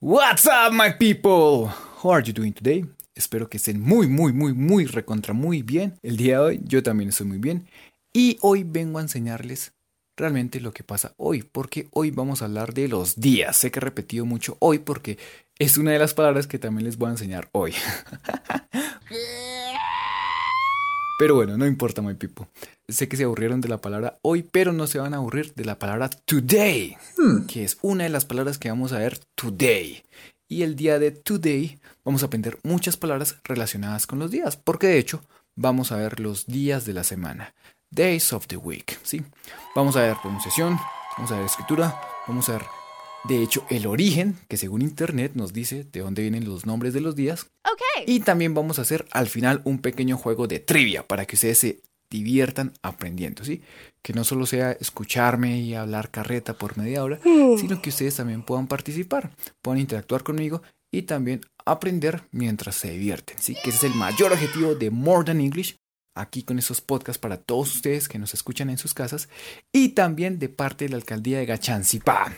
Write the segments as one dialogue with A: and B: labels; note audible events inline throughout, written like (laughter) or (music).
A: What's up, my people? How are you doing today? Espero que estén muy, muy, muy, muy recontra muy bien. El día de hoy yo también estoy muy bien. Y hoy vengo a enseñarles realmente lo que pasa hoy, porque hoy vamos a hablar de los días. Sé que he repetido mucho hoy porque es una de las palabras que también les voy a enseñar hoy. (laughs) (laughs) Pero bueno, no importa, my people. Sé que se aburrieron de la palabra hoy, pero no se van a aburrir de la palabra today, hmm. que es una de las palabras que vamos a ver today. Y el día de today vamos a aprender muchas palabras relacionadas con los días, porque de hecho vamos a ver los días de la semana. Days of the week, ¿sí? Vamos a ver pronunciación, vamos a ver escritura, vamos a ver de hecho, el origen, que según internet nos dice de dónde vienen los nombres de los días. Y también vamos a hacer al final un pequeño juego de trivia para que ustedes se diviertan aprendiendo, ¿sí? Que no solo sea escucharme y hablar carreta por media hora, mm. sino que ustedes también puedan participar, puedan interactuar conmigo y también aprender mientras se divierten, ¿sí? Que ese es el mayor objetivo de More Than English, aquí con esos podcasts para todos ustedes que nos escuchan en sus casas y también de parte de la alcaldía de Gachanzipá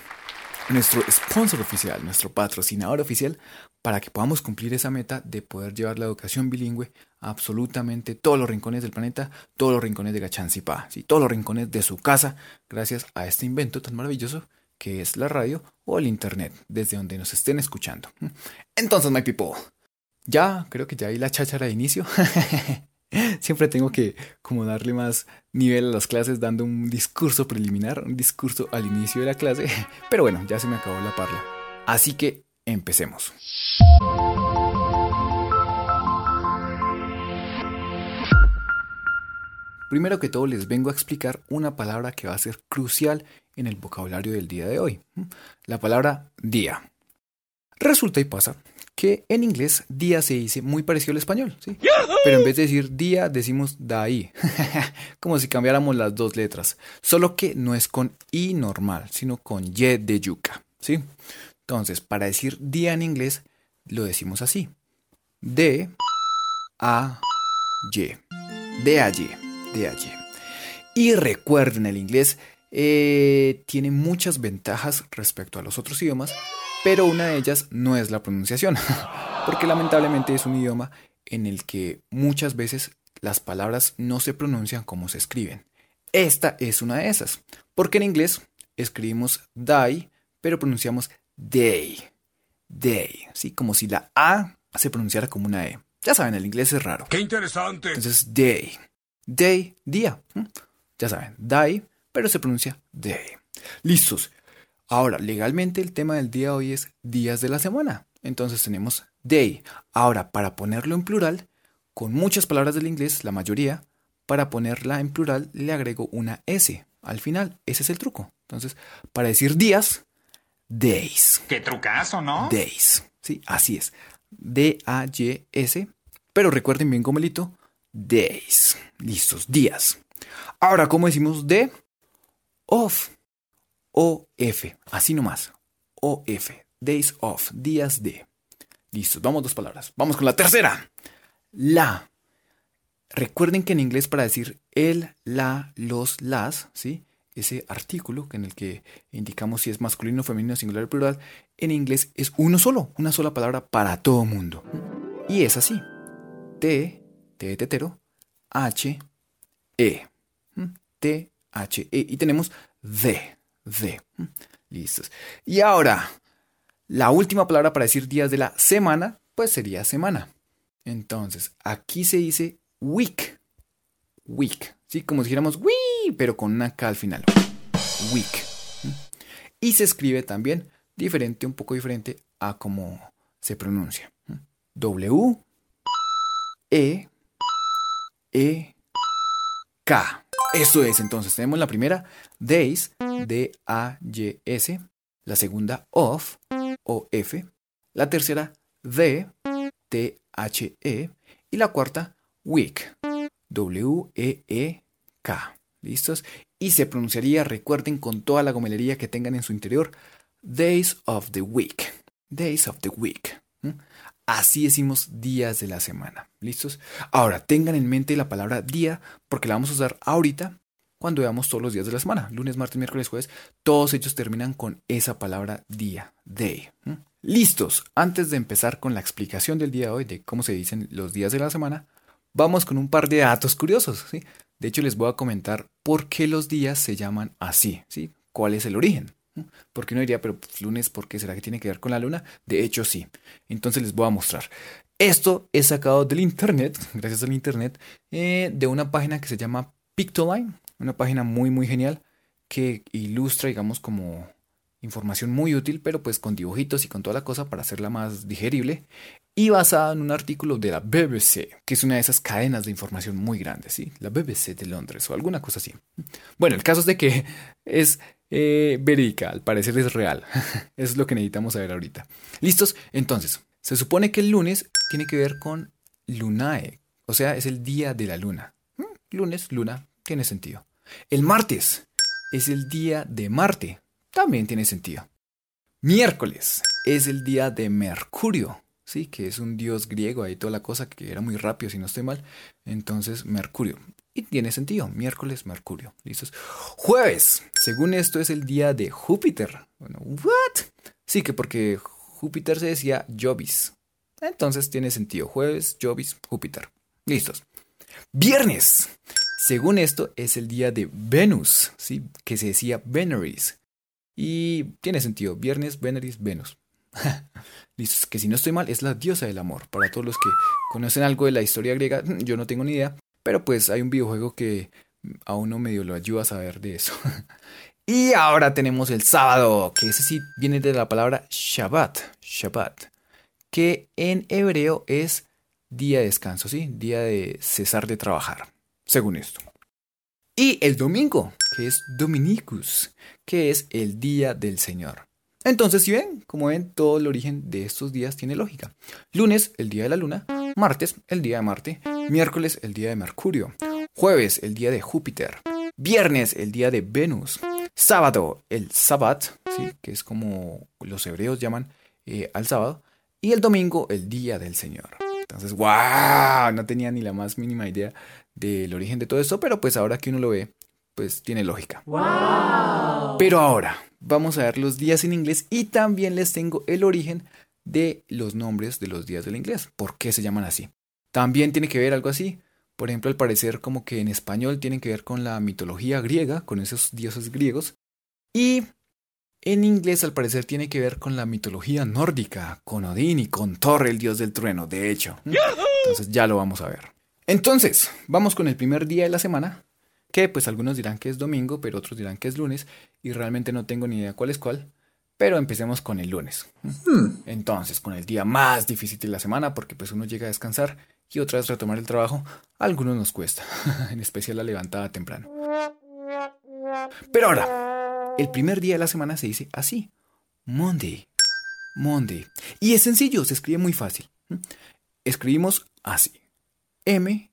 A: nuestro sponsor oficial, nuestro patrocinador oficial, para que podamos cumplir esa meta de poder llevar la educación bilingüe a absolutamente todos los rincones del planeta, todos los rincones de Gachanzipá, ¿sí? todos los rincones de su casa, gracias a este invento tan maravilloso que es la radio o el internet, desde donde nos estén escuchando. Entonces, my people, ya creo que ya hay la cháchara de inicio. (laughs) (laughs) Siempre tengo que como darle más nivel a las clases dando un discurso preliminar, un discurso al inicio de la clase. (laughs) Pero bueno, ya se me acabó la parla. Así que empecemos. Primero que todo les vengo a explicar una palabra que va a ser crucial en el vocabulario del día de hoy. La palabra día. Resulta y pasa que en inglés día se dice muy parecido al español, ¿sí? Pero en vez de decir día decimos daí, (laughs) como si cambiáramos las dos letras, solo que no es con i normal, sino con y de yuca, ¿sí? Entonces, para decir día en inglés lo decimos así: d a y, d a y, d a y. Y recuerden, el inglés eh, tiene muchas ventajas respecto a los otros idiomas pero una de ellas no es la pronunciación, (laughs) porque lamentablemente es un idioma en el que muchas veces las palabras no se pronuncian como se escriben. Esta es una de esas, porque en inglés escribimos die, pero pronunciamos day, day, ¿sí? como si la A se pronunciara como una E. Ya saben, el inglés es raro.
B: ¡Qué interesante!
A: Entonces, day, day, día. Ya saben, die, pero se pronuncia day. Listos. Ahora, legalmente el tema del día hoy es días de la semana. Entonces tenemos day. Ahora, para ponerlo en plural, con muchas palabras del inglés, la mayoría, para ponerla en plural le agrego una S al final. Ese es el truco. Entonces, para decir días, days.
B: Qué trucazo, ¿no?
A: Days. Sí, así es. D-A-Y-S. Pero recuerden bien, Gomelito, days. Listos, días. Ahora, ¿cómo decimos de? Off. OF, así nomás. OF, days off, días de. Listo, vamos dos palabras. Vamos con la tercera. La. Recuerden que en inglés para decir el, la, los, las, ¿sí? Ese artículo en el que indicamos si es masculino, femenino, singular o plural, en inglés es uno solo, una sola palabra para todo mundo. Y es así. T, T de tetero, H, E. T, H, E. Y tenemos de de. Listos. Y ahora, la última palabra para decir días de la semana, pues sería semana. Entonces, aquí se dice week. Week. ¿Sí? Como si dijéramos we, pero con una K al final. Week. Y se escribe también diferente, un poco diferente a cómo se pronuncia. W, E, E, K. Eso es, entonces tenemos la primera, days, D-A-Y-S, la segunda, of, O-F, la tercera, the, T-H-E, y la cuarta, week, W-E-E-K. ¿Listos? Y se pronunciaría, recuerden, con toda la gomelería que tengan en su interior, days of the week. Days of the week. Así decimos días de la semana. ¿Listos? Ahora, tengan en mente la palabra día porque la vamos a usar ahorita cuando veamos todos los días de la semana. Lunes, martes, miércoles, jueves. Todos ellos terminan con esa palabra día, day. Listos, antes de empezar con la explicación del día de hoy, de cómo se dicen los días de la semana, vamos con un par de datos curiosos. ¿sí? De hecho, les voy a comentar por qué los días se llaman así, ¿sí? cuál es el origen. Porque uno diría, pero pues, lunes, ¿por qué será que tiene que ver con la luna? De hecho, sí. Entonces les voy a mostrar. Esto es sacado del internet, gracias al internet, eh, de una página que se llama Pictoline, una página muy, muy genial que ilustra, digamos, como información muy útil, pero pues con dibujitos y con toda la cosa para hacerla más digerible y basada en un artículo de la BBC, que es una de esas cadenas de información muy grandes, ¿sí? La BBC de Londres o alguna cosa así. Bueno, el caso es de que es eh, verídica, al parecer es real. (laughs) es lo que necesitamos saber ahorita. ¿Listos? Entonces, se supone que el lunes tiene que ver con lunae, o sea, es el día de la luna. Mm, lunes, luna, tiene sentido. El martes es el día de Marte, también tiene sentido. Miércoles es el día de Mercurio, sí, que es un dios griego ahí toda la cosa que era muy rápido si no estoy mal. Entonces, Mercurio. Y tiene sentido, miércoles, Mercurio. ¿Listos? Jueves, según esto es el día de Júpiter. Bueno, ¿what? Sí, que porque Júpiter se decía Jovis. Entonces tiene sentido, jueves, Jovis, Júpiter. Listos. Viernes, según esto es el día de Venus, ¿sí? que se decía Veneris. Y tiene sentido, viernes, Veneris, Venus. (laughs) Listo, que si no estoy mal, es la diosa del amor. Para todos los que conocen algo de la historia griega, yo no tengo ni idea, pero pues hay un videojuego que a uno medio lo ayuda a saber de eso. (laughs) y ahora tenemos el sábado, que ese sí viene de la palabra Shabbat, Shabbat, que en hebreo es día de descanso, ¿sí? Día de cesar de trabajar, según esto. Y el domingo, que es Dominicus, que es el día del Señor. Entonces, si ven, como ven, todo el origen de estos días tiene lógica. Lunes, el día de la luna. Martes, el día de Marte. Miércoles, el día de Mercurio. Jueves, el día de Júpiter. Viernes, el día de Venus. Sábado, el Sabbat, ¿sí? que es como los hebreos llaman eh, al sábado. Y el domingo, el día del Señor. Entonces, wow, no tenía ni la más mínima idea del origen de todo esto, pero pues ahora que uno lo ve, pues tiene lógica. Wow. Pero ahora vamos a ver los días en inglés y también les tengo el origen de los nombres de los días del inglés. ¿Por qué se llaman así? También tiene que ver algo así. Por ejemplo, al parecer como que en español tienen que ver con la mitología griega, con esos dioses griegos. Y en inglés al parecer tiene que ver con la mitología nórdica, con Odín y con Thor, el dios del trueno, de hecho. Entonces ya lo vamos a ver. Entonces, vamos con el primer día de la semana, que pues algunos dirán que es domingo, pero otros dirán que es lunes, y realmente no tengo ni idea cuál es cuál. Pero empecemos con el lunes. Hmm. Entonces, con el día más difícil de la semana, porque pues uno llega a descansar y otra vez retomar el trabajo, a algunos nos cuesta, (laughs) en especial la levantada temprano. Pero ahora, el primer día de la semana se dice así. Monday. Monday. Y es sencillo, se escribe muy fácil. Escribimos así. M,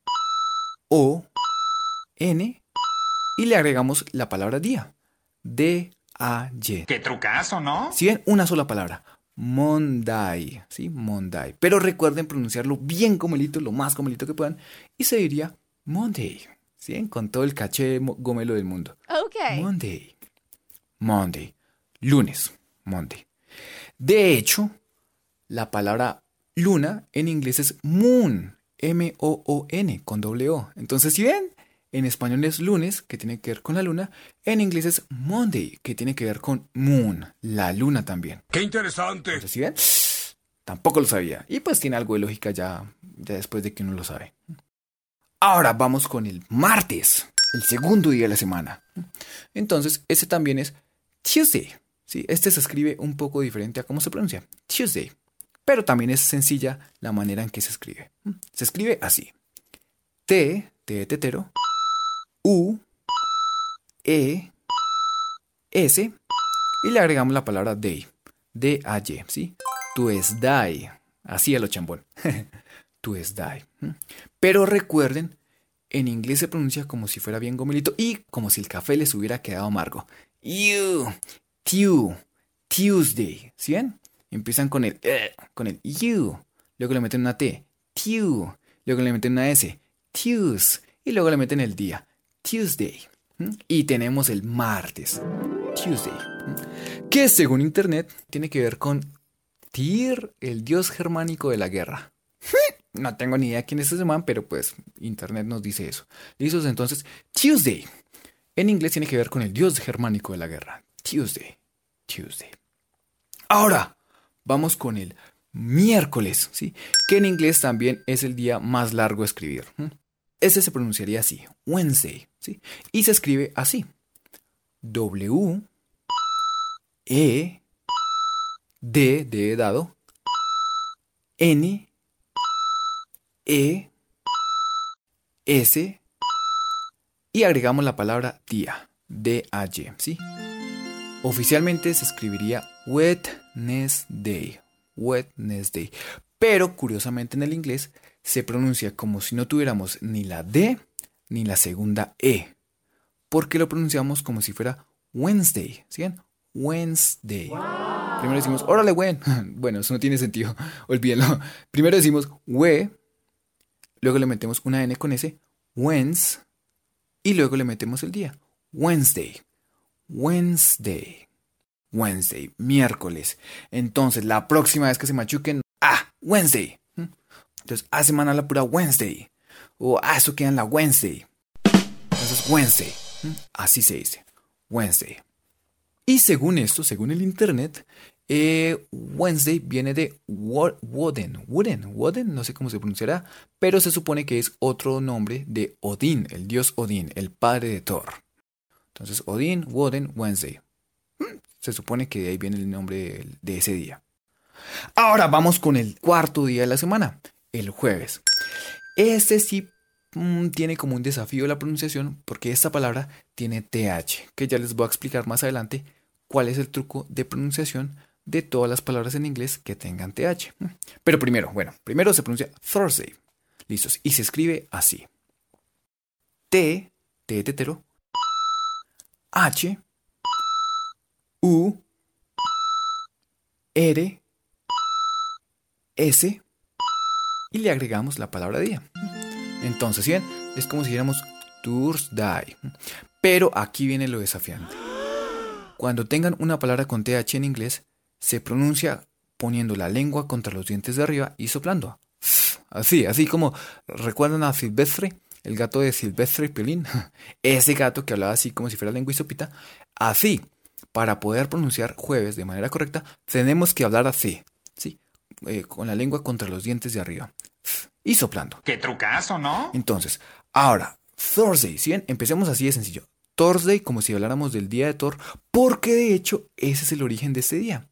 A: O, N y le agregamos la palabra día. D, A, Y.
B: Qué trucazo, ¿no?
A: Si ven, una sola palabra. Monday, ¿sí? Monday. Pero recuerden pronunciarlo bien comelito, lo más comelito que puedan. Y se diría Monday, ¿sí? Con todo el caché gomelo del mundo. Ok. Monday. Monday. Lunes, Monday. De hecho, la palabra luna en inglés es moon, M-O-O-N, con doble O. Entonces, si ven, en español es lunes, que tiene que ver con la luna. En inglés es Monday, que tiene que ver con moon, la luna también.
B: ¡Qué interesante!
A: ¿sí ven? Tampoco lo sabía. Y pues tiene algo de lógica ya, ya después de que uno lo sabe. Ahora vamos con el martes, el segundo día de la semana. Entonces, ese también es Tuesday. ¿sí? Este se escribe un poco diferente a cómo se pronuncia. Tuesday. Pero también es sencilla la manera en que se escribe. Se escribe así. T, T de tetero, U, E, S, y le agregamos la palabra day. D-A-Y, ¿sí? Tuesday. Así a lo chambón. (laughs) Tuesday. Pero recuerden, en inglés se pronuncia como si fuera bien gomelito y como si el café les hubiera quedado amargo. You, tu, Tuesday. ¿Sí ven? Empiezan con el, eh, con el you. Luego le meten una T, tu. Luego le meten una S, Tues. Y luego le meten el día, Tuesday. Y tenemos el martes, Tuesday. Que según internet tiene que ver con Tyr, el dios germánico de la guerra. (laughs) No tengo ni idea quién es ese man, pero pues internet nos dice eso. ¿Listos? Entonces, Tuesday. En inglés tiene que ver con el dios germánico de la guerra. Tuesday. Tuesday. Ahora, vamos con el miércoles, ¿sí? Que en inglés también es el día más largo de escribir. Ese se pronunciaría así, Wednesday, Y se escribe así. W E D de dado N E S y agregamos la palabra día, D-A-Y, ¿sí? Oficialmente se escribiría Wednesday, Wednesday, pero curiosamente en el inglés se pronuncia como si no tuviéramos ni la D ni la segunda E, porque lo pronunciamos como si fuera Wednesday, ¿sí? Wednesday. Primero decimos, órale, Wen. (laughs) Bueno, eso no tiene sentido, (laughs) olvídenlo. Primero decimos we, luego le metemos una N con S, Wens, y luego le metemos el día, Wednesday. Wednesday. Wednesday, miércoles. Entonces, la próxima vez que se machuquen, ah, Wednesday. Entonces, a semana la pura Wednesday. O, ah, eso queda en la Wednesday. Entonces, Wednesday. Así se dice. Wednesday. Y según esto, según el internet, eh, Wednesday viene de Woden, Woden, Woden, no sé cómo se pronunciará, pero se supone que es otro nombre de Odín, el dios Odín, el padre de Thor. Entonces, Odín, Woden, Wednesday. Se supone que de ahí viene el nombre de ese día. Ahora vamos con el cuarto día de la semana, el jueves. Este sí mm, tiene como un desafío la pronunciación porque esta palabra tiene TH, que ya les voy a explicar más adelante cuál es el truco de pronunciación de todas las palabras en inglés que tengan TH. Pero primero, bueno, primero se pronuncia Thursday. Listos. Y se escribe así. T, T tetero, H, U, R, S, y le agregamos la palabra día. Entonces, bien, es como si dijéramos Thursday. Pero aquí viene lo desafiante. Cuando tengan una palabra con TH en inglés, se pronuncia poniendo la lengua contra los dientes de arriba y soplando. Así, así como recuerdan a Silvestre, el gato de Silvestre Pelín, (laughs) ese gato que hablaba así como si fuera lengua y. Así, para poder pronunciar jueves de manera correcta, tenemos que hablar así, ¿sí? Eh, con la lengua contra los dientes de arriba y soplando.
B: ¡Qué trucazo, ¿no?
A: Entonces, ahora, Thursday, ¿sí ven? Empecemos así de sencillo. Thursday como si habláramos del día de Thor, porque de hecho ese es el origen de este día.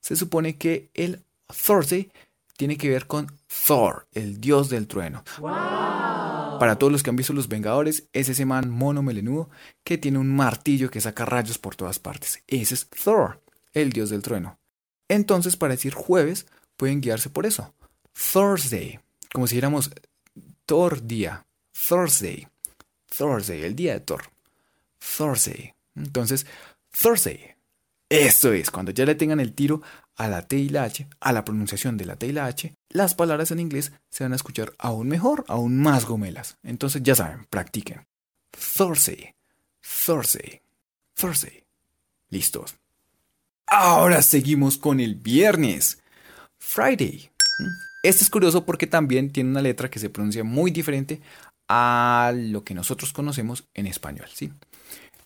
A: Se supone que el Thursday tiene que ver con Thor, el dios del trueno. Para todos los que han visto Los Vengadores, es ese man mono melenudo que tiene un martillo que saca rayos por todas partes. Ese es Thor, el dios del trueno. Entonces, para decir jueves, pueden guiarse por eso. Thursday, como si dijéramos Thor día. Thursday. Thursday, el día de Thor. Thursday. Entonces, Thursday. Esto es, cuando ya le tengan el tiro a la T y la H, a la pronunciación de la T y la H, las palabras en inglés se van a escuchar aún mejor, aún más gomelas. Entonces ya saben, practiquen. Thursday, Thursday, Thursday. Listos. Ahora seguimos con el viernes. Friday. Este es curioso porque también tiene una letra que se pronuncia muy diferente a lo que nosotros conocemos en español, ¿sí?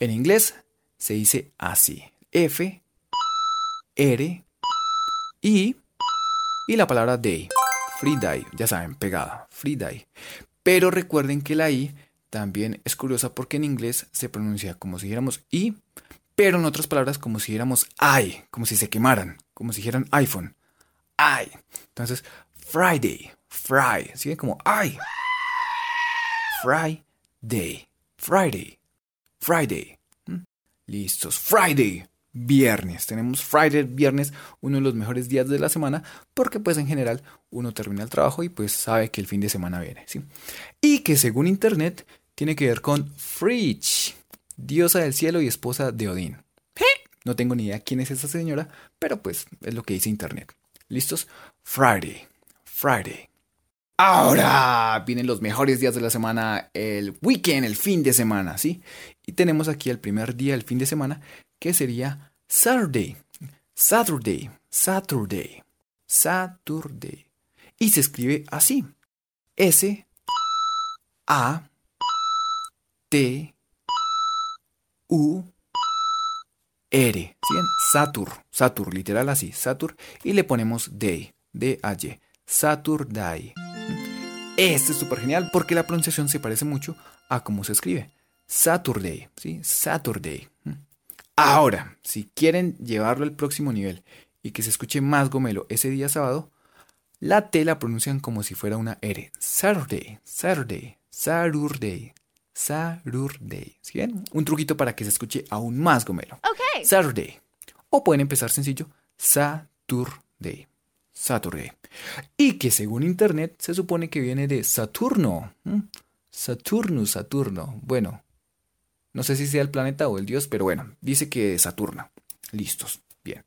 A: En inglés se dice así. F, R, I y la palabra day. Free ya saben, pegada. Free. Pero recuerden que la I también es curiosa porque en inglés se pronuncia como si dijéramos I, pero en otras palabras como si dijéramos I, como si se quemaran, como si dijeran iPhone. Entonces, Friday, fry, ¿sí? Como I. Friday, Friday, Friday. ¿Mm? Listos, Friday, viernes. Tenemos Friday, viernes, uno de los mejores días de la semana, porque pues en general uno termina el trabajo y pues sabe que el fin de semana viene, ¿sí? Y que según internet tiene que ver con Fridge, diosa del cielo y esposa de Odín. No tengo ni idea quién es esa señora, pero pues es lo que dice internet. ¿Listos? Friday, Friday. Ahora vienen los mejores días de la semana, el weekend, el fin de semana, ¿sí? Y tenemos aquí el primer día del fin de semana, que sería Saturday. Saturday, Saturday. Saturday. Y se escribe así. S A T U R. ¿Sí Satur. Satur, literal así. Satur. Y le ponemos day. D-A-Y. Saturday. Este es súper genial porque la pronunciación se parece mucho a cómo se escribe. Saturday. ¿Sí? Saturday. Ahora, si quieren llevarlo al próximo nivel y que se escuche más gomelo ese día sábado, la T la pronuncian como si fuera una R. Saturday, Saturday, Saturday, Saturday. ¿Sí ven? Un truquito para que se escuche aún más gomelo.
C: Okay.
A: Saturday. O pueden empezar sencillo, Saturday, Saturday. Y que según internet se supone que viene de Saturno. ¿m? Saturnus, Saturno. Bueno, no sé si sea el planeta o el dios, pero bueno, dice que Saturno. Listos. Bien.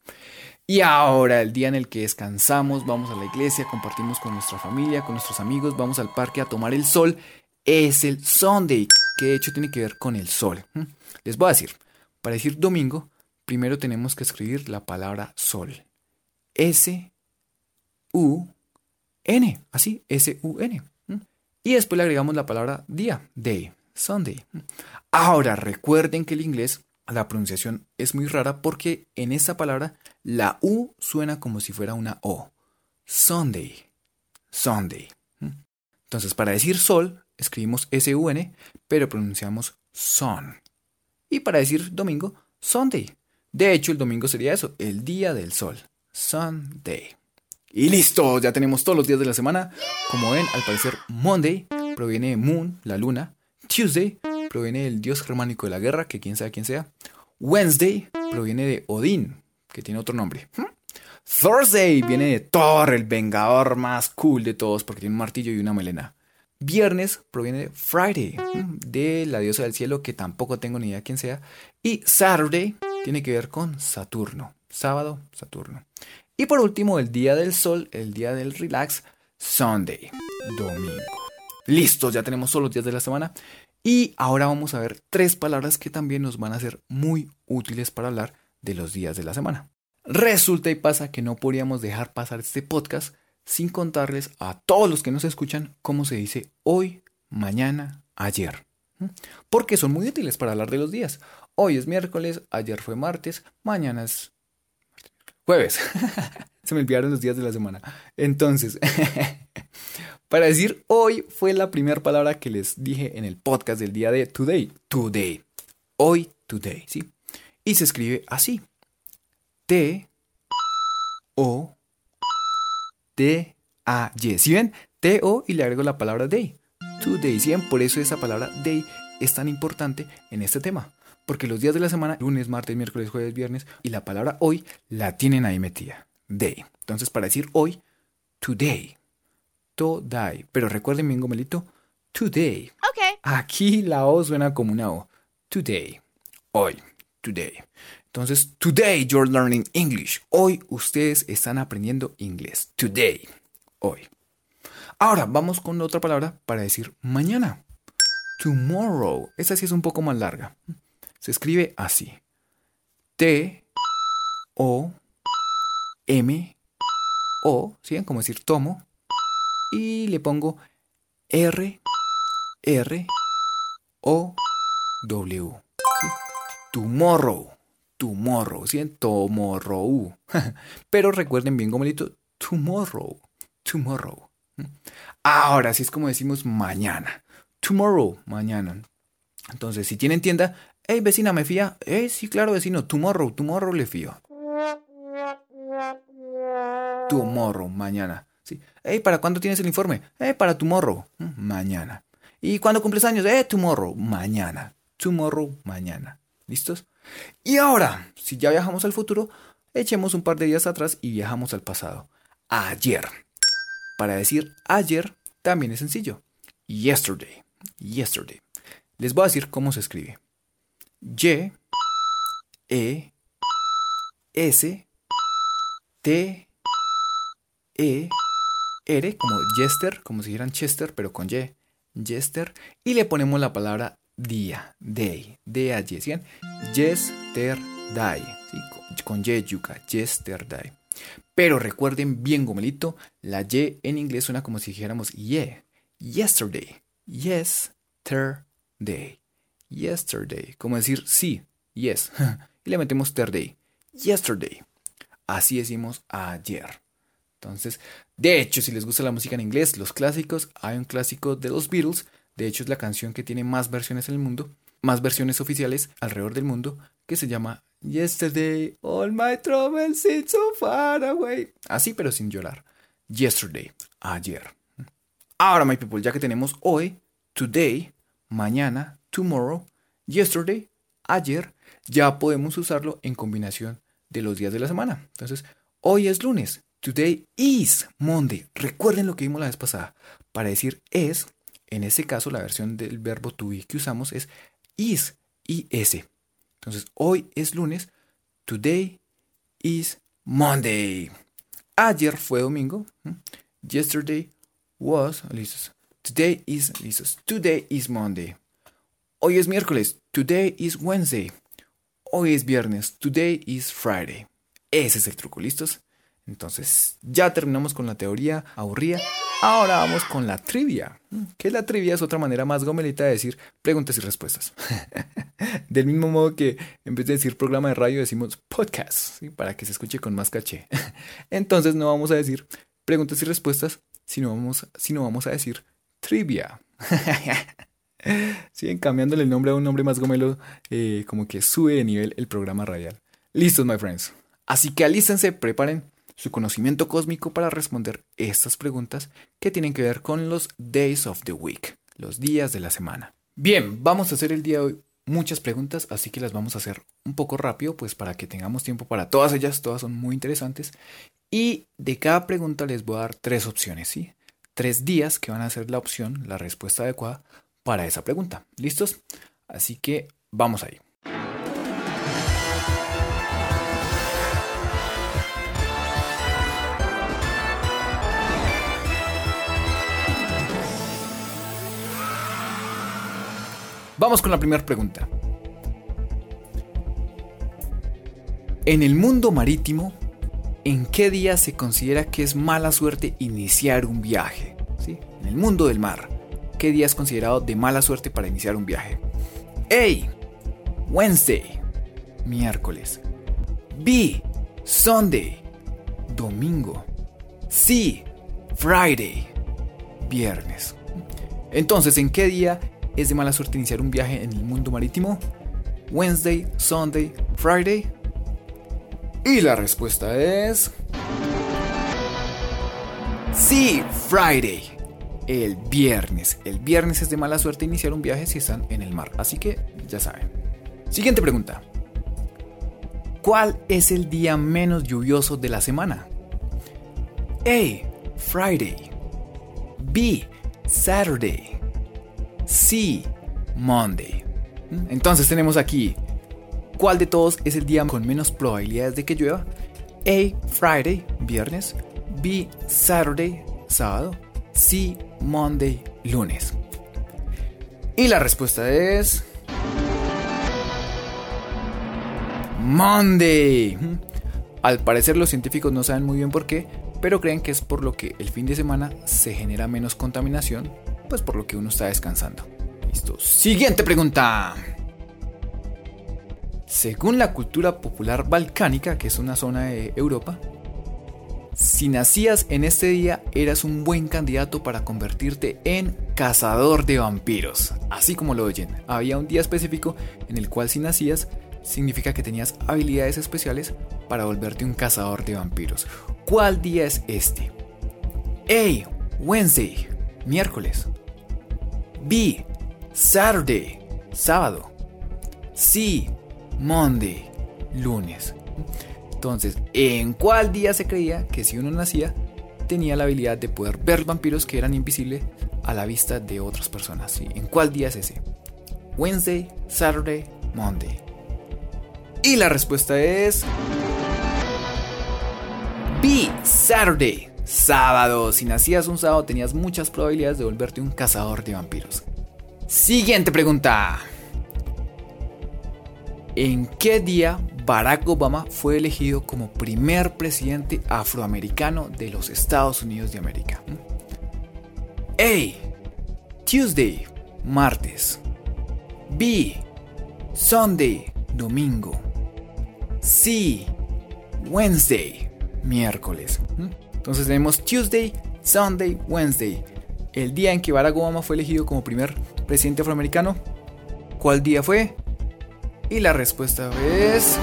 A: Y ahora, el día en el que descansamos, vamos a la iglesia, compartimos con nuestra familia, con nuestros amigos, vamos al parque a tomar el sol, es el Sunday, que de hecho tiene que ver con el sol. ¿m? Les voy a decir, para decir domingo, primero tenemos que escribir la palabra sol. S, U, N, así, S, U, N. ¿m? Y después le agregamos la palabra día, day, Sunday. Ahora, recuerden que el inglés, la pronunciación es muy rara porque en esta palabra la U suena como si fuera una O. Sunday, Sunday. Entonces, para decir sol, escribimos S-U-N, pero pronunciamos sun. Y para decir domingo, Sunday. De hecho, el domingo sería eso, el día del sol. Sunday. Y listo, ya tenemos todos los días de la semana. Como ven, al parecer Monday proviene de Moon, la luna. Tuesday proviene del dios germánico de la guerra, que quién sabe quién sea. Wednesday proviene de Odín, que tiene otro nombre. Thursday viene de Thor, el vengador más cool de todos, porque tiene un martillo y una melena. Viernes proviene de Friday, ¿m? de la diosa del cielo, que tampoco tengo ni idea quién sea. Y Saturday tiene que ver con Saturno. Sábado, Saturno. Y por último, el día del sol, el día del relax, Sunday, domingo. Listos, ya tenemos todos los días de la semana. Y ahora vamos a ver tres palabras que también nos van a ser muy útiles para hablar de los días de la semana. Resulta y pasa que no podríamos dejar pasar este podcast sin contarles a todos los que nos escuchan cómo se dice hoy, mañana, ayer. Porque son muy útiles para hablar de los días. Hoy es miércoles, ayer fue martes, mañana es jueves. (laughs) se me olvidaron los días de la semana. Entonces, (laughs) para decir hoy fue la primera palabra que les dije en el podcast del día de today. Today. Hoy, today, ¿sí? Y se escribe así. T O D A Y. ¿Sí ven? T O y le agrego la palabra day. Today. ¿Sí ven? Por eso esa palabra day es tan importante en este tema. Porque los días de la semana, lunes, martes, miércoles, jueves, viernes, y la palabra hoy la tienen ahí metida. Day. Entonces, para decir hoy, today. Today. Pero recuerden bien, gomelito, today.
C: Okay.
A: Aquí la O suena como una O. Today. Hoy. Today. Entonces, today you're learning English. Hoy ustedes están aprendiendo inglés. Today. Hoy. Ahora vamos con otra palabra para decir mañana. Tomorrow. Esta sí es un poco más larga. Se escribe así. T O M O, ¿sí? Como decir tomo. Y le pongo R R O W. ¿sí? Tomorrow. Tomorrow, ¿sí? Tomorrow. (laughs) Pero recuerden bien, gomelito, tomorrow. Tomorrow. Ahora sí es como decimos mañana. Tomorrow, mañana. Entonces, si tienen tienda, hey vecina, ¿me fía? Eh, sí, claro, vecino, tomorrow, tomorrow le fío. Tomorrow, mañana. Sí. Hey, ¿para cuándo tienes el informe? Eh, para tomorrow, mañana. ¿Y cuándo cumples años? Eh, tomorrow, mañana. Tomorrow, mañana. ¿Listos? Y ahora, si ya viajamos al futuro, echemos un par de días atrás y viajamos al pasado. Ayer. Para decir ayer también es sencillo. Yesterday. Yesterday. Les voy a decir cómo se escribe. Y E S T E R como Yester, como si dijeran Chester, pero con Y. Yester. Y le ponemos la palabra día, day, allí, ¿sí? Yesterday, ¿sí? con Y yuca, yesterday. Pero recuerden bien gomelito, la Y en inglés suena como si dijéramos yeah. Yesterday. Yesterday. Yesterday. Como decir sí. Yes. (laughs) y le metemos Thursday. Yesterday. Así decimos ayer. Entonces, de hecho, si les gusta la música en inglés, los clásicos, hay un clásico de los Beatles. De hecho, es la canción que tiene más versiones en el mundo, más versiones oficiales alrededor del mundo, que se llama Yesterday, all my troubles seem so far away. Así, pero sin llorar. Yesterday, ayer. Ahora, my people, ya que tenemos hoy, today, mañana, tomorrow, yesterday, ayer, ya podemos usarlo en combinación de los días de la semana. Entonces, hoy es lunes. Today is Monday. Recuerden lo que vimos la vez pasada. Para decir es, en este caso la versión del verbo to be que usamos es is, is. Entonces, hoy es lunes. Today is Monday. Ayer fue domingo. Yesterday was. Today is. Today is Monday. Hoy es miércoles. Today is Wednesday. Hoy es viernes. Today is Friday. Ese es el truco, ¿listos? Entonces, ya terminamos con la teoría aburrida. Ahora vamos con la trivia. Que la trivia es otra manera más gomelita de decir preguntas y respuestas. (laughs) Del mismo modo que en vez de decir programa de radio decimos podcast, para que se escuche con más caché. (laughs) Entonces no vamos a decir preguntas y respuestas, sino vamos, sino vamos a decir trivia. (laughs) Siguen cambiándole el nombre a un nombre más gomelo, eh, como que sube de nivel el programa radial. Listos, my friends. Así que alístense, preparen su conocimiento cósmico para responder estas preguntas que tienen que ver con los days of the week, los días de la semana. Bien, vamos a hacer el día de hoy muchas preguntas, así que las vamos a hacer un poco rápido, pues para que tengamos tiempo para todas ellas, todas son muy interesantes. Y de cada pregunta les voy a dar tres opciones, ¿sí? Tres días que van a ser la opción, la respuesta adecuada para esa pregunta. ¿Listos? Así que vamos ahí. Vamos con la primera pregunta. En el mundo marítimo, ¿en qué día se considera que es mala suerte iniciar un viaje? ¿Sí? En el mundo del mar, ¿qué día es considerado de mala suerte para iniciar un viaje? A. Wednesday, miércoles. B. Sunday, domingo. C. Friday, viernes. Entonces, ¿en qué día ¿Es de mala suerte iniciar un viaje en el mundo marítimo? Wednesday, Sunday, Friday. Y la respuesta es... Sí, Friday. El viernes. El viernes es de mala suerte iniciar un viaje si están en el mar. Así que ya saben. Siguiente pregunta. ¿Cuál es el día menos lluvioso de la semana? A. Friday. B. Saturday. Sí, Monday. Entonces tenemos aquí, ¿cuál de todos es el día con menos probabilidades de que llueva? A, Friday, viernes. B, Saturday, sábado. C, Monday, lunes. Y la respuesta es... Monday. Al parecer los científicos no saben muy bien por qué, pero creen que es por lo que el fin de semana se genera menos contaminación pues por lo que uno está descansando. Listo. Siguiente pregunta. Según la cultura popular balcánica, que es una zona de Europa, si nacías en este día eras un buen candidato para convertirte en cazador de vampiros. Así como lo oyen, había un día específico en el cual si nacías significa que tenías habilidades especiales para volverte un cazador de vampiros. ¿Cuál día es este? A. Wednesday, miércoles. B. Saturday, sábado. C. Monday, lunes. Entonces, ¿en cuál día se creía que si uno nacía tenía la habilidad de poder ver vampiros que eran invisibles a la vista de otras personas? ¿En cuál día es ese? Wednesday, Saturday, Monday. Y la respuesta es... B. Saturday sábado. Si nacías un sábado tenías muchas probabilidades de volverte un cazador de vampiros. Siguiente pregunta. ¿En qué día Barack Obama fue elegido como primer presidente afroamericano de los Estados Unidos de América? A. Tuesday, martes. B. Sunday, domingo. C. Wednesday, miércoles. Entonces tenemos Tuesday, Sunday, Wednesday. El día en que Barack Obama fue elegido como primer presidente afroamericano. ¿Cuál día fue? Y la respuesta es...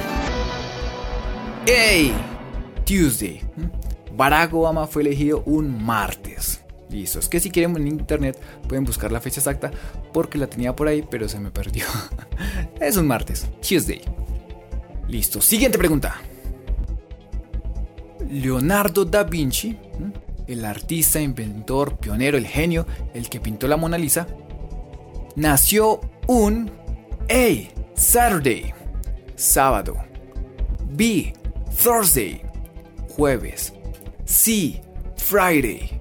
A: A. Tuesday. Barack Obama fue elegido un martes. Listo, es que si quieren en internet pueden buscar la fecha exacta porque la tenía por ahí pero se me perdió. (laughs) es un martes, Tuesday. Listo, siguiente pregunta. Leonardo da Vinci, el artista, inventor, pionero, el genio, el que pintó la Mona Lisa, nació un A. Saturday, sábado. B. Thursday, jueves. C. Friday,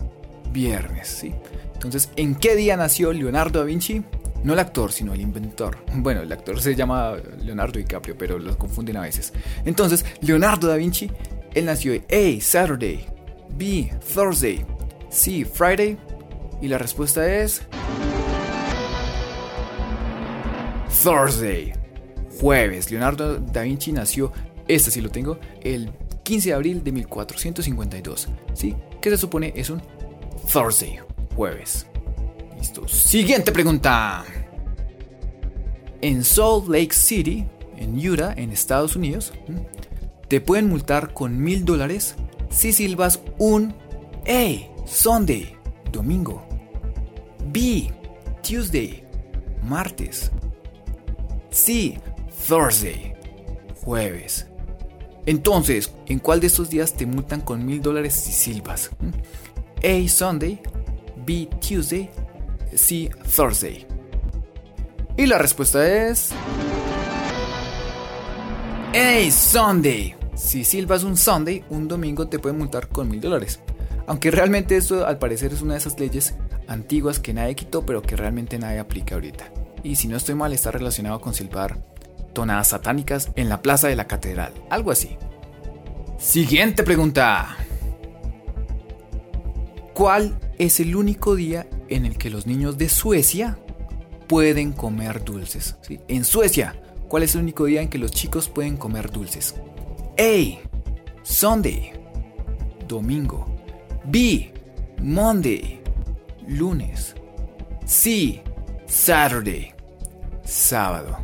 A: viernes. ¿sí? Entonces, ¿en qué día nació Leonardo da Vinci? No el actor, sino el inventor. (laughs) Bueno, el actor se llama Leonardo DiCaprio, pero los confunden a veces. Entonces, Leonardo da Vinci, él nació A. Saturday, B. Thursday, C. Friday. Y la respuesta es... Thursday, jueves. Leonardo da Vinci nació, este sí lo tengo, el 15 de abril de 1452. ¿Sí? ¿Qué se supone es un Thursday, jueves. Listo. Siguiente pregunta. En Salt Lake City, en Utah, en Estados Unidos, te pueden multar con mil dólares si silbas un A, Sunday, domingo. B, Tuesday, martes. C, Thursday, jueves. Entonces, ¿en cuál de estos días te multan con mil dólares si silbas? A, Sunday. B, Tuesday. C, Thursday. Y la respuesta es... A, Sunday. Si silbas un Sunday, un domingo te pueden multar con mil dólares. Aunque realmente esto al parecer es una de esas leyes antiguas que nadie quitó, pero que realmente nadie aplica ahorita. Y si no estoy mal, está relacionado con silbar tonadas satánicas en la plaza de la catedral, algo así. Siguiente pregunta. ¿Cuál es el único día en el que los niños de Suecia pueden comer dulces? En Suecia, ¿cuál es el único día en que los chicos pueden comer dulces? A. Sunday. Domingo. B. Monday. Lunes. C. Saturday. Sábado.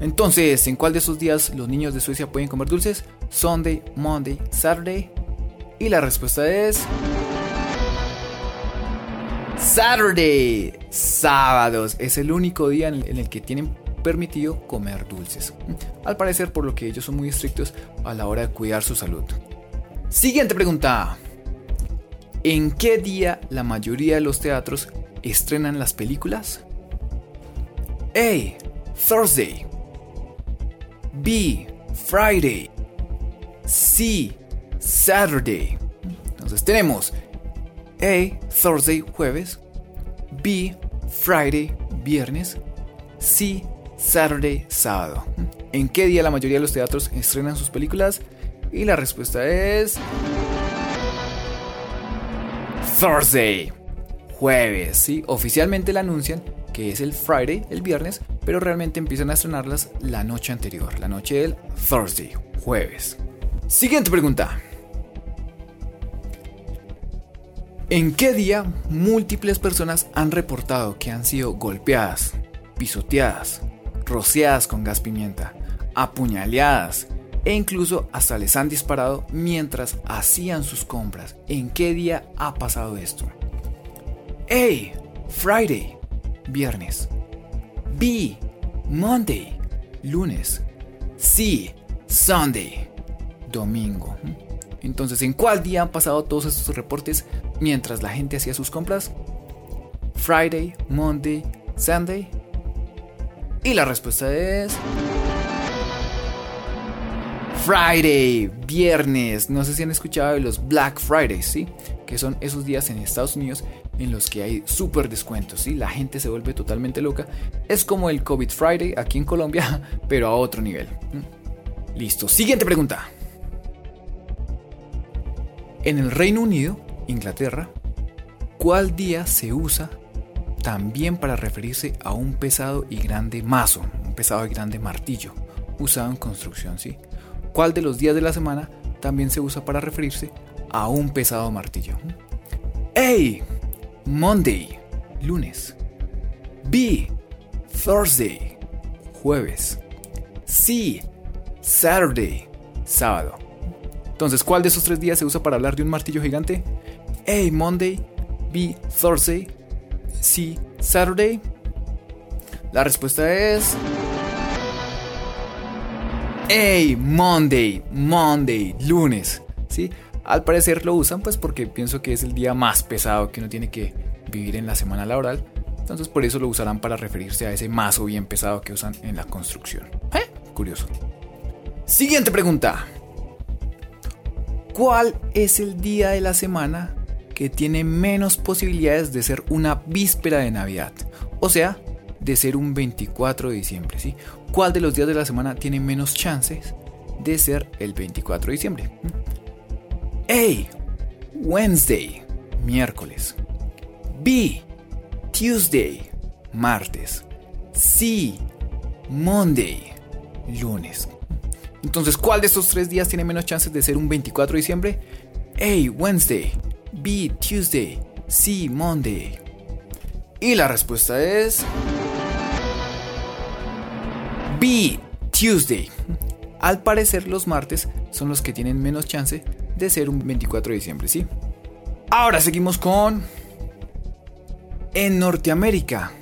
A: Entonces, ¿en cuál de esos días los niños de Suecia pueden comer dulces? Sunday, Monday, Saturday. Y la respuesta es... Saturday. Sábados. Es el único día en el que tienen permitido comer dulces. Al parecer por lo que ellos son muy estrictos a la hora de cuidar su salud. Siguiente pregunta. ¿En qué día la mayoría de los teatros estrenan las películas? A. Thursday. B. Friday. C. Saturday. Entonces tenemos A. Thursday, jueves. B. Friday, viernes. C. Saturday, sábado. ¿En qué día la mayoría de los teatros estrenan sus películas? Y la respuesta es... Thursday. Jueves, ¿sí? Oficialmente la anuncian que es el Friday, el viernes, pero realmente empiezan a estrenarlas la noche anterior, la noche del Thursday, jueves. Siguiente pregunta. ¿En qué día múltiples personas han reportado que han sido golpeadas, pisoteadas, rociadas con gas pimienta, apuñaleadas e incluso hasta les han disparado mientras hacían sus compras? ¿En qué día ha pasado esto? A. Friday, viernes. B. Monday, lunes. C. Sunday, domingo. Entonces, ¿en cuál día han pasado todos estos reportes mientras la gente hacía sus compras? Friday, Monday, Sunday. Y la respuesta es... Friday, viernes. No sé si han escuchado de los Black Fridays, ¿sí? Que son esos días en Estados Unidos en los que hay súper descuentos, ¿sí? La gente se vuelve totalmente loca. Es como el COVID Friday aquí en Colombia, (laughs) pero a otro nivel. Listo, siguiente pregunta. En el Reino Unido, Inglaterra, ¿cuál día se usa también para referirse a un pesado y grande mazo, un pesado y grande martillo, usado en construcción, ¿sí? ¿Cuál de los días de la semana también se usa para referirse a un pesado martillo? A. Monday, lunes. B. Thursday, jueves. C. Saturday, sábado. Entonces, ¿cuál de esos tres días se usa para hablar de un martillo gigante? A. Monday, B. Thursday, C. Saturday. La respuesta es... A. Monday, Monday, lunes. ¿Sí? Al parecer lo usan pues porque pienso que es el día más pesado que uno tiene que vivir en la semana laboral. Entonces por eso lo usarán para referirse a ese mazo bien pesado que usan en la construcción. ¿Eh? Curioso. Siguiente pregunta. ¿Cuál es el día de la semana que tiene menos posibilidades de ser una víspera de Navidad? O sea, de ser un 24 de diciembre, ¿sí? ¿Cuál de los días de la semana tiene menos chances de ser el 24 de diciembre? A. Wednesday, miércoles. B. Tuesday, martes. C. Monday, lunes. Entonces, ¿cuál de estos tres días tiene menos chances de ser un 24 de diciembre? A. Wednesday. B. Tuesday. C. Monday. Y la respuesta es... B. Tuesday. Al parecer los martes son los que tienen menos chance de ser un 24 de diciembre, ¿sí? Ahora seguimos con... En Norteamérica,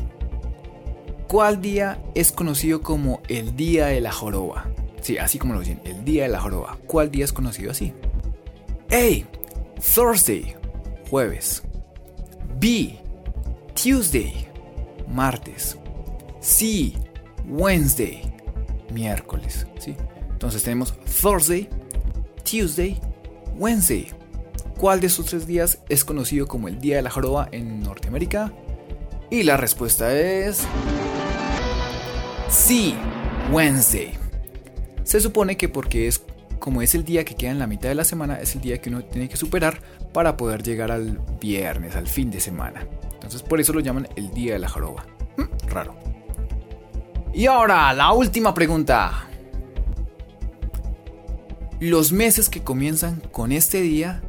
A: ¿cuál día es conocido como el Día de la Joroba? Sí, así como lo dicen, el día de la joroba. ¿Cuál día es conocido así? A. Thursday, jueves. B. Tuesday, martes. C. Wednesday, miércoles. ¿sí? Entonces tenemos Thursday, Tuesday, Wednesday. ¿Cuál de estos tres días es conocido como el Día de la Joroba en Norteamérica? Y la respuesta es... C. Wednesday. Se supone que porque es como es el día que queda en la mitad de la semana, es el día que uno tiene que superar para poder llegar al viernes, al fin de semana. Entonces por eso lo llaman el día de la joroba. Mm, raro. Y ahora, la última pregunta. Los meses que comienzan con este día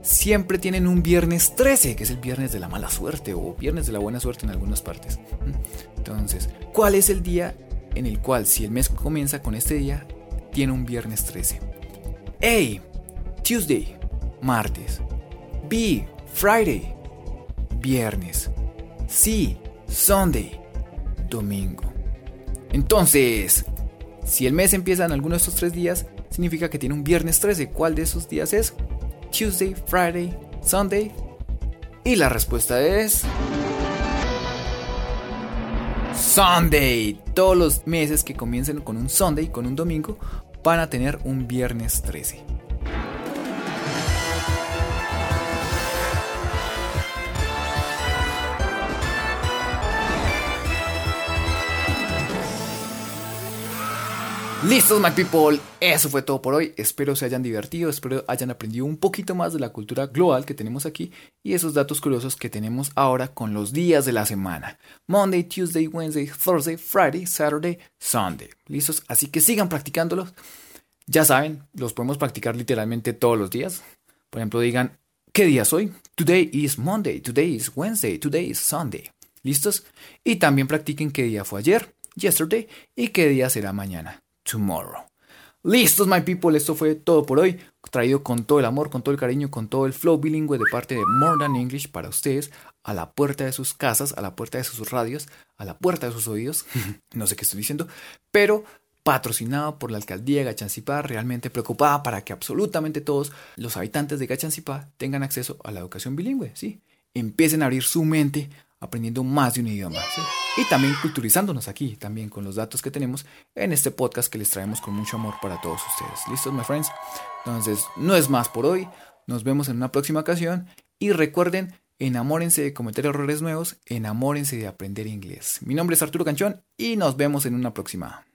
A: siempre tienen un viernes 13, que es el viernes de la mala suerte o viernes de la buena suerte en algunas partes. Mm, entonces, ¿cuál es el día en el cual si el mes comienza con este día, tiene un viernes 13. A. Tuesday, martes. B. Friday, viernes. C. Sunday, domingo. Entonces, si el mes empieza en alguno de estos tres días, significa que tiene un viernes 13. ¿Cuál de esos días es? Tuesday, Friday, Sunday. Y la respuesta es... Sunday. Todos los meses que comiencen con un Sunday, con un domingo, van a tener un viernes 13. Listos, my people. Eso fue todo por hoy. Espero se hayan divertido, espero hayan aprendido un poquito más de la cultura global que tenemos aquí y esos datos curiosos que tenemos ahora con los días de la semana. Monday, Tuesday, Wednesday, Thursday, Friday, Saturday, Sunday. ¿Listos? Así que sigan practicándolos. Ya saben, los podemos practicar literalmente todos los días. Por ejemplo, digan, ¿qué día soy? Today is Monday, today is Wednesday, today is Sunday. ¿Listos? Y también practiquen qué día fue ayer, yesterday, y qué día será mañana tomorrow. Listos, my people, esto fue todo por hoy, traído con todo el amor, con todo el cariño, con todo el flow bilingüe de parte de More Than English para ustedes, a la puerta de sus casas, a la puerta de sus radios, a la puerta de sus oídos, (laughs) no sé qué estoy diciendo, pero patrocinado por la alcaldía de Gachancipá, realmente preocupada para que absolutamente todos los habitantes de Gachancipá tengan acceso a la educación bilingüe, ¿sí? Empiecen a abrir su mente aprendiendo más de un idioma. Y también culturizándonos aquí, también con los datos que tenemos en este podcast que les traemos con mucho amor para todos ustedes. ¿Listos, my friends? Entonces, no es más por hoy. Nos vemos en una próxima ocasión. Y recuerden Enamórense de cometer errores nuevos, enamórense de aprender inglés. Mi nombre es Arturo Canchón y nos vemos en una próxima.